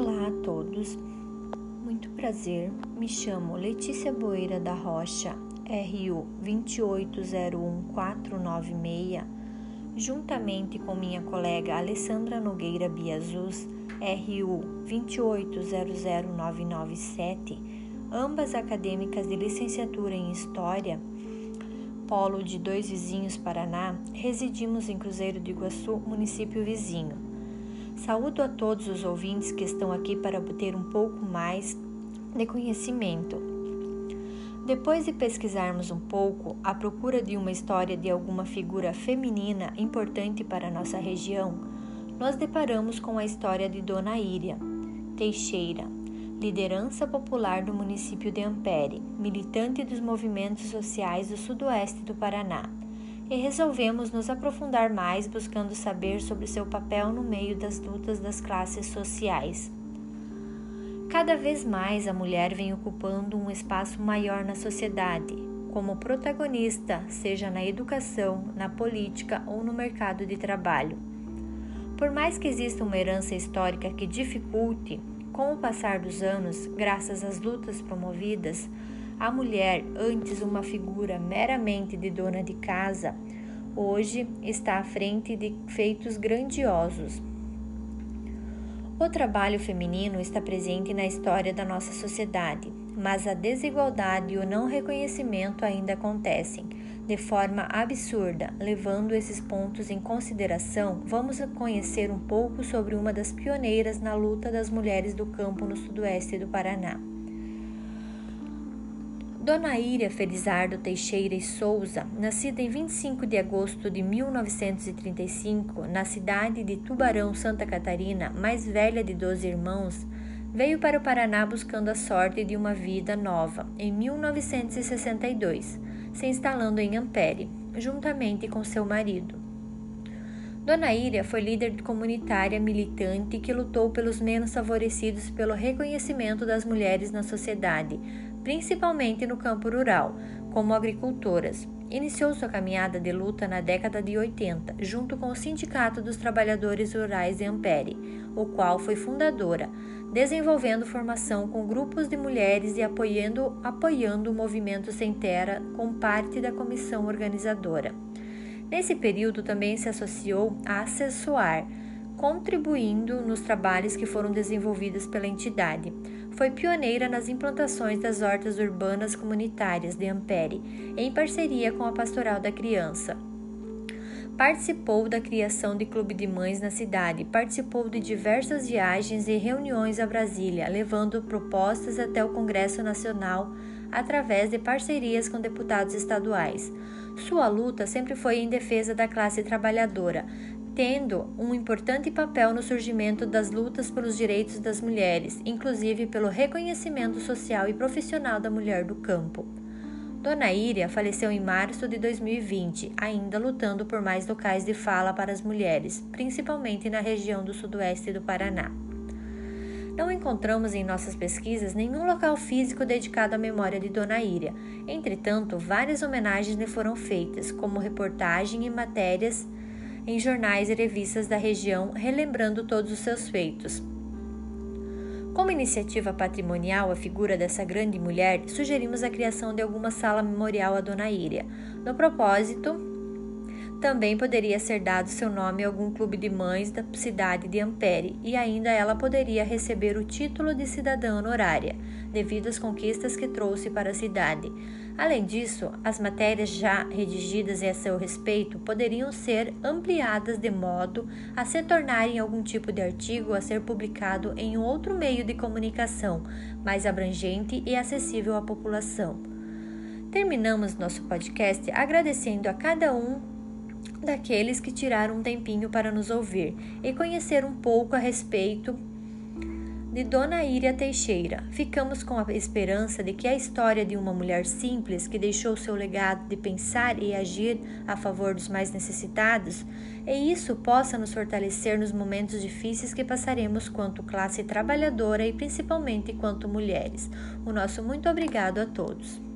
Olá a todos, muito prazer. Me chamo Letícia Boeira da Rocha, RU 2801496, juntamente com minha colega Alessandra Nogueira Biazus, RU 2800997, ambas acadêmicas de licenciatura em História, polo de Dois Vizinhos, Paraná, residimos em Cruzeiro do Iguaçu, município vizinho. Saúdo a todos os ouvintes que estão aqui para obter um pouco mais de conhecimento. Depois de pesquisarmos um pouco à procura de uma história de alguma figura feminina importante para nossa região, nós deparamos com a história de Dona Íria Teixeira, liderança popular do município de Ampere, militante dos movimentos sociais do sudoeste do Paraná e resolvemos nos aprofundar mais buscando saber sobre seu papel no meio das lutas das classes sociais. Cada vez mais a mulher vem ocupando um espaço maior na sociedade, como protagonista, seja na educação, na política ou no mercado de trabalho. Por mais que exista uma herança histórica que dificulte, com o passar dos anos, graças às lutas promovidas, a mulher, antes uma figura meramente de dona de casa, hoje está à frente de feitos grandiosos. O trabalho feminino está presente na história da nossa sociedade, mas a desigualdade e o não reconhecimento ainda acontecem de forma absurda. Levando esses pontos em consideração, vamos conhecer um pouco sobre uma das pioneiras na luta das mulheres do campo no sudoeste do Paraná. Dona Íria Felizardo Teixeira e Souza, nascida em 25 de agosto de 1935, na cidade de Tubarão, Santa Catarina, mais velha de 12 irmãos, veio para o Paraná buscando a sorte de uma vida nova em 1962, se instalando em Ampere, juntamente com seu marido. Dona Íria foi líder comunitária militante que lutou pelos menos favorecidos pelo reconhecimento das mulheres na sociedade, principalmente no campo rural, como agricultoras. Iniciou sua caminhada de luta na década de 80, junto com o Sindicato dos Trabalhadores Rurais de Ampere, o qual foi fundadora, desenvolvendo formação com grupos de mulheres e apoiando, apoiando o movimento Sem Terra com parte da comissão organizadora. Nesse período também se associou a Acessoar, contribuindo nos trabalhos que foram desenvolvidos pela entidade. Foi pioneira nas implantações das hortas urbanas comunitárias de Ampere, em parceria com a Pastoral da Criança. Participou da criação de clube de mães na cidade, participou de diversas viagens e reuniões a Brasília, levando propostas até o Congresso Nacional através de parcerias com deputados estaduais. Sua luta sempre foi em defesa da classe trabalhadora, tendo um importante papel no surgimento das lutas pelos direitos das mulheres, inclusive pelo reconhecimento social e profissional da mulher do campo. Dona Íria faleceu em março de 2020, ainda lutando por mais locais de fala para as mulheres, principalmente na região do sudoeste do Paraná. Não encontramos em nossas pesquisas nenhum local físico dedicado à memória de Dona Íria. Entretanto, várias homenagens lhe foram feitas, como reportagem e matérias em jornais e revistas da região, relembrando todos os seus feitos. Como iniciativa patrimonial, a figura dessa grande mulher, sugerimos a criação de alguma sala memorial a Dona Íria. No propósito, também poderia ser dado seu nome a algum clube de mães da cidade de Ampere e ainda ela poderia receber o título de cidadã honorária, devido às conquistas que trouxe para a cidade. Além disso, as matérias já redigidas a seu respeito poderiam ser ampliadas de modo a se tornarem algum tipo de artigo a ser publicado em outro meio de comunicação mais abrangente e acessível à população. Terminamos nosso podcast agradecendo a cada um daqueles que tiraram um tempinho para nos ouvir e conhecer um pouco a respeito de Dona Íria Teixeira. Ficamos com a esperança de que a história de uma mulher simples que deixou seu legado de pensar e agir a favor dos mais necessitados, e isso possa nos fortalecer nos momentos difíceis que passaremos quanto classe trabalhadora e principalmente quanto mulheres. O nosso muito obrigado a todos.